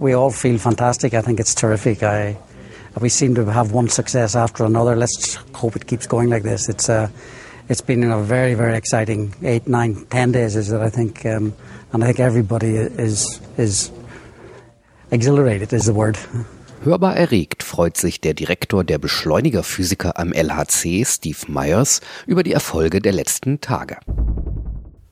We all feel fantastic. I think it's terrific. I, we seem to have one success after another. Let's hope it keeps going like this. It's uh, it's been a very very exciting eight, nine, ten days. Is it? I think, um, and I think everybody is is exhilarated. Is the word. Hörbar erregt freut sich der Direktor der Beschleunigerphysiker am LHC, Steve Myers, über die Erfolge der letzten Tage.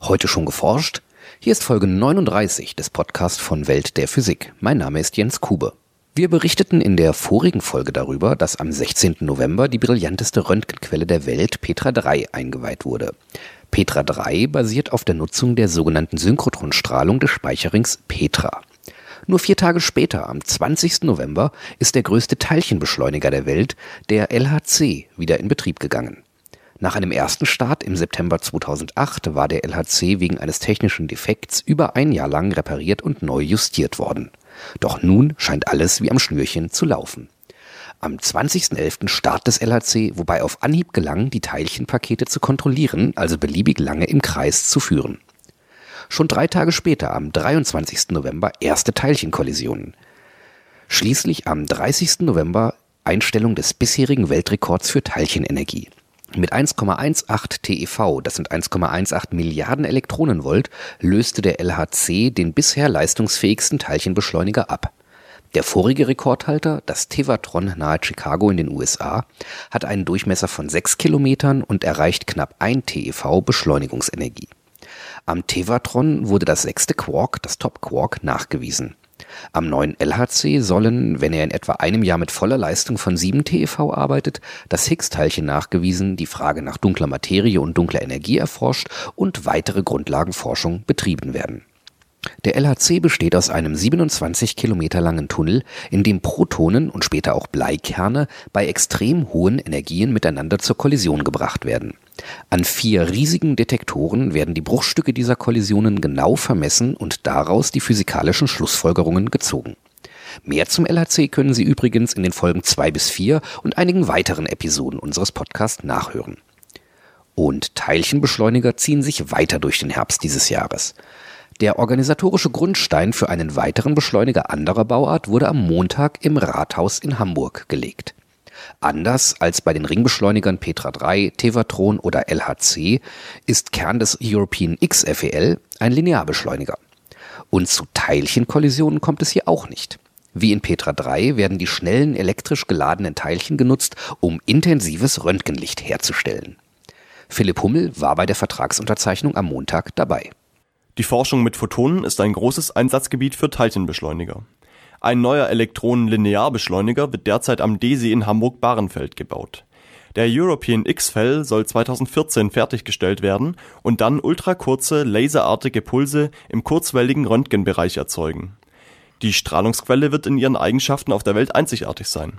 Heute schon geforscht? Hier ist Folge 39 des Podcasts von Welt der Physik. Mein Name ist Jens Kube. Wir berichteten in der vorigen Folge darüber, dass am 16. November die brillanteste Röntgenquelle der Welt Petra 3 eingeweiht wurde. Petra 3 basiert auf der Nutzung der sogenannten Synchrotronstrahlung des Speicherrings Petra. Nur vier Tage später, am 20. November, ist der größte Teilchenbeschleuniger der Welt, der LHC, wieder in Betrieb gegangen. Nach einem ersten Start im September 2008 war der LHC wegen eines technischen Defekts über ein Jahr lang repariert und neu justiert worden. Doch nun scheint alles wie am Schnürchen zu laufen. Am 20.11. Start des LHC, wobei auf Anhieb gelang, die Teilchenpakete zu kontrollieren, also beliebig lange im Kreis zu führen. Schon drei Tage später, am 23. November, erste Teilchenkollisionen. Schließlich am 30. November Einstellung des bisherigen Weltrekords für Teilchenenergie. Mit 1,18 TeV, das sind 1,18 Milliarden Elektronenvolt, löste der LHC den bisher leistungsfähigsten Teilchenbeschleuniger ab. Der vorige Rekordhalter, das Tevatron nahe Chicago in den USA, hat einen Durchmesser von 6 Kilometern und erreicht knapp 1 TeV Beschleunigungsenergie. Am Tevatron wurde das sechste Quark, das Top Quark, nachgewiesen. Am neuen LHC sollen, wenn er in etwa einem Jahr mit voller Leistung von 7 TeV arbeitet, das Higgs-Teilchen nachgewiesen, die Frage nach dunkler Materie und dunkler Energie erforscht und weitere Grundlagenforschung betrieben werden. Der LHC besteht aus einem 27 Kilometer langen Tunnel, in dem Protonen und später auch Bleikerne bei extrem hohen Energien miteinander zur Kollision gebracht werden. An vier riesigen Detektoren werden die Bruchstücke dieser Kollisionen genau vermessen und daraus die physikalischen Schlussfolgerungen gezogen. Mehr zum LHC können Sie übrigens in den Folgen zwei bis vier und einigen weiteren Episoden unseres Podcasts nachhören. Und Teilchenbeschleuniger ziehen sich weiter durch den Herbst dieses Jahres. Der organisatorische Grundstein für einen weiteren Beschleuniger anderer Bauart wurde am Montag im Rathaus in Hamburg gelegt. Anders als bei den Ringbeschleunigern Petra 3, Tevatron oder LHC ist Kern des European XFEL ein Linearbeschleuniger. Und zu Teilchenkollisionen kommt es hier auch nicht. Wie in Petra 3 werden die schnellen elektrisch geladenen Teilchen genutzt, um intensives Röntgenlicht herzustellen. Philipp Hummel war bei der Vertragsunterzeichnung am Montag dabei. Die Forschung mit Photonen ist ein großes Einsatzgebiet für Teilchenbeschleuniger. Ein neuer Elektronenlinearbeschleuniger wird derzeit am DESY in Hamburg-Bahrenfeld gebaut. Der European X-FEL soll 2014 fertiggestellt werden und dann ultrakurze, laserartige Pulse im kurzwelligen Röntgenbereich erzeugen. Die Strahlungsquelle wird in ihren Eigenschaften auf der Welt einzigartig sein.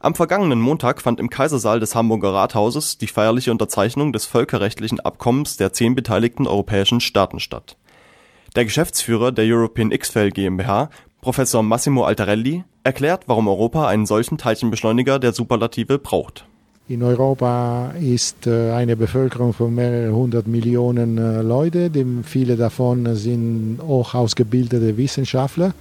Am vergangenen Montag fand im Kaisersaal des Hamburger Rathauses die feierliche Unterzeichnung des völkerrechtlichen Abkommens der zehn beteiligten europäischen Staaten statt. Der Geschäftsführer der European X-FEL GmbH Professor Massimo Altarelli erklärt, warum Europa einen solchen Teilchenbeschleuniger der Superlative braucht. In Europa ist äh, eine Bevölkerung von mehreren hundert Millionen äh, Leute, viele davon sind hoch ausgebildete Wissenschaftler.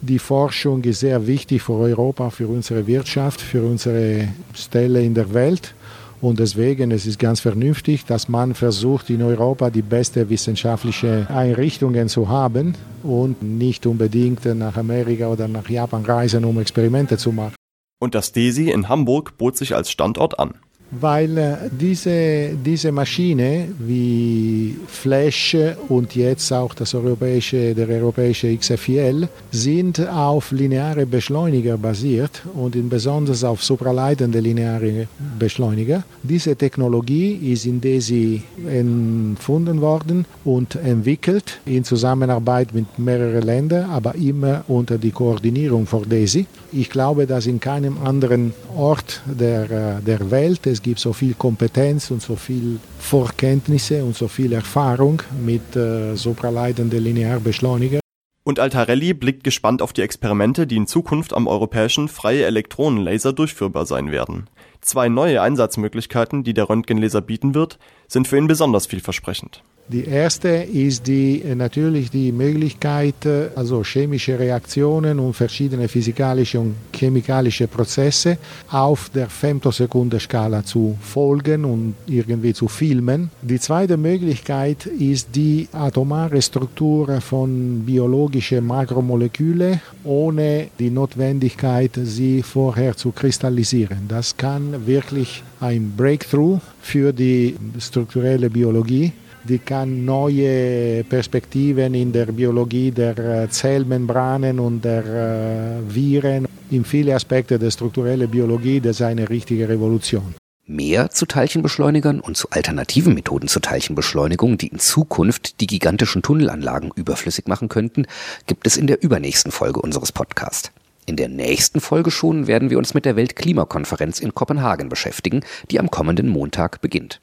Die Forschung ist sehr wichtig für Europa, für unsere Wirtschaft, für unsere Stelle in der Welt. Und deswegen es ist es ganz vernünftig, dass man versucht, in Europa die beste wissenschaftliche Einrichtungen zu haben und nicht unbedingt nach Amerika oder nach Japan reisen, um Experimente zu machen. Und das DESI in Hamburg bot sich als Standort an weil äh, diese, diese Maschine wie Flash und jetzt auch das europäische, der europäische XFIL sind auf lineare Beschleuniger basiert und besonders auf supraleitende lineare Beschleuniger. Diese Technologie ist in DESI entfunden worden und entwickelt in Zusammenarbeit mit mehreren Ländern, aber immer unter die Koordinierung von DESI. Ich glaube, dass in keinem anderen Ort der, äh, der Welt es gibt so viel Kompetenz und so viel Vorkenntnisse und so viel Erfahrung mit äh, supraleitenden Linearbeschleuniger. Und Altarelli blickt gespannt auf die Experimente, die in Zukunft am europäischen freie Elektronenlaser durchführbar sein werden. Zwei neue Einsatzmöglichkeiten, die der Röntgenlaser bieten wird, sind für ihn besonders vielversprechend. Die erste ist die, natürlich die Möglichkeit, also chemische Reaktionen und verschiedene physikalische und chemikalische Prozesse auf der Femtosekundenskala zu folgen und irgendwie zu filmen. Die zweite Möglichkeit ist die atomare Struktur von biologischen Makromolekülen ohne die Notwendigkeit, sie vorher zu kristallisieren. Das kann wirklich ein Breakthrough für die strukturelle Biologie die kann neue Perspektiven in der Biologie der äh, Zellmembranen und der äh, Viren in viele Aspekte der strukturellen Biologie, das ist eine richtige Revolution. Mehr zu Teilchenbeschleunigern und zu alternativen Methoden zur Teilchenbeschleunigung, die in Zukunft die gigantischen Tunnelanlagen überflüssig machen könnten, gibt es in der übernächsten Folge unseres Podcasts. In der nächsten Folge schon werden wir uns mit der Weltklimakonferenz in Kopenhagen beschäftigen, die am kommenden Montag beginnt.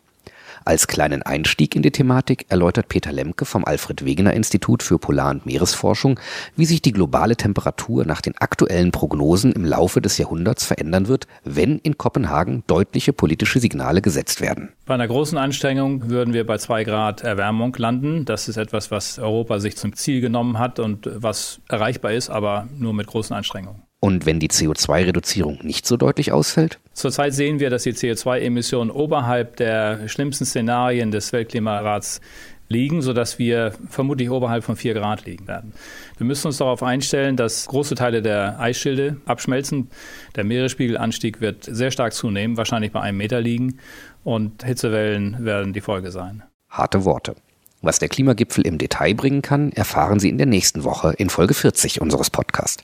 Als kleinen Einstieg in die Thematik erläutert Peter Lemke vom Alfred Wegener Institut für Polar- und Meeresforschung, wie sich die globale Temperatur nach den aktuellen Prognosen im Laufe des Jahrhunderts verändern wird, wenn in Kopenhagen deutliche politische Signale gesetzt werden. Bei einer großen Anstrengung würden wir bei zwei Grad Erwärmung landen. Das ist etwas, was Europa sich zum Ziel genommen hat und was erreichbar ist, aber nur mit großen Anstrengungen. Und wenn die CO2-Reduzierung nicht so deutlich ausfällt? Zurzeit sehen wir, dass die CO2-Emissionen oberhalb der schlimmsten Szenarien des Weltklimarats liegen, sodass wir vermutlich oberhalb von 4 Grad liegen werden. Wir müssen uns darauf einstellen, dass große Teile der Eisschilde abschmelzen. Der Meeresspiegelanstieg wird sehr stark zunehmen, wahrscheinlich bei einem Meter liegen und Hitzewellen werden die Folge sein. Harte Worte. Was der Klimagipfel im Detail bringen kann, erfahren Sie in der nächsten Woche in Folge 40 unseres Podcasts.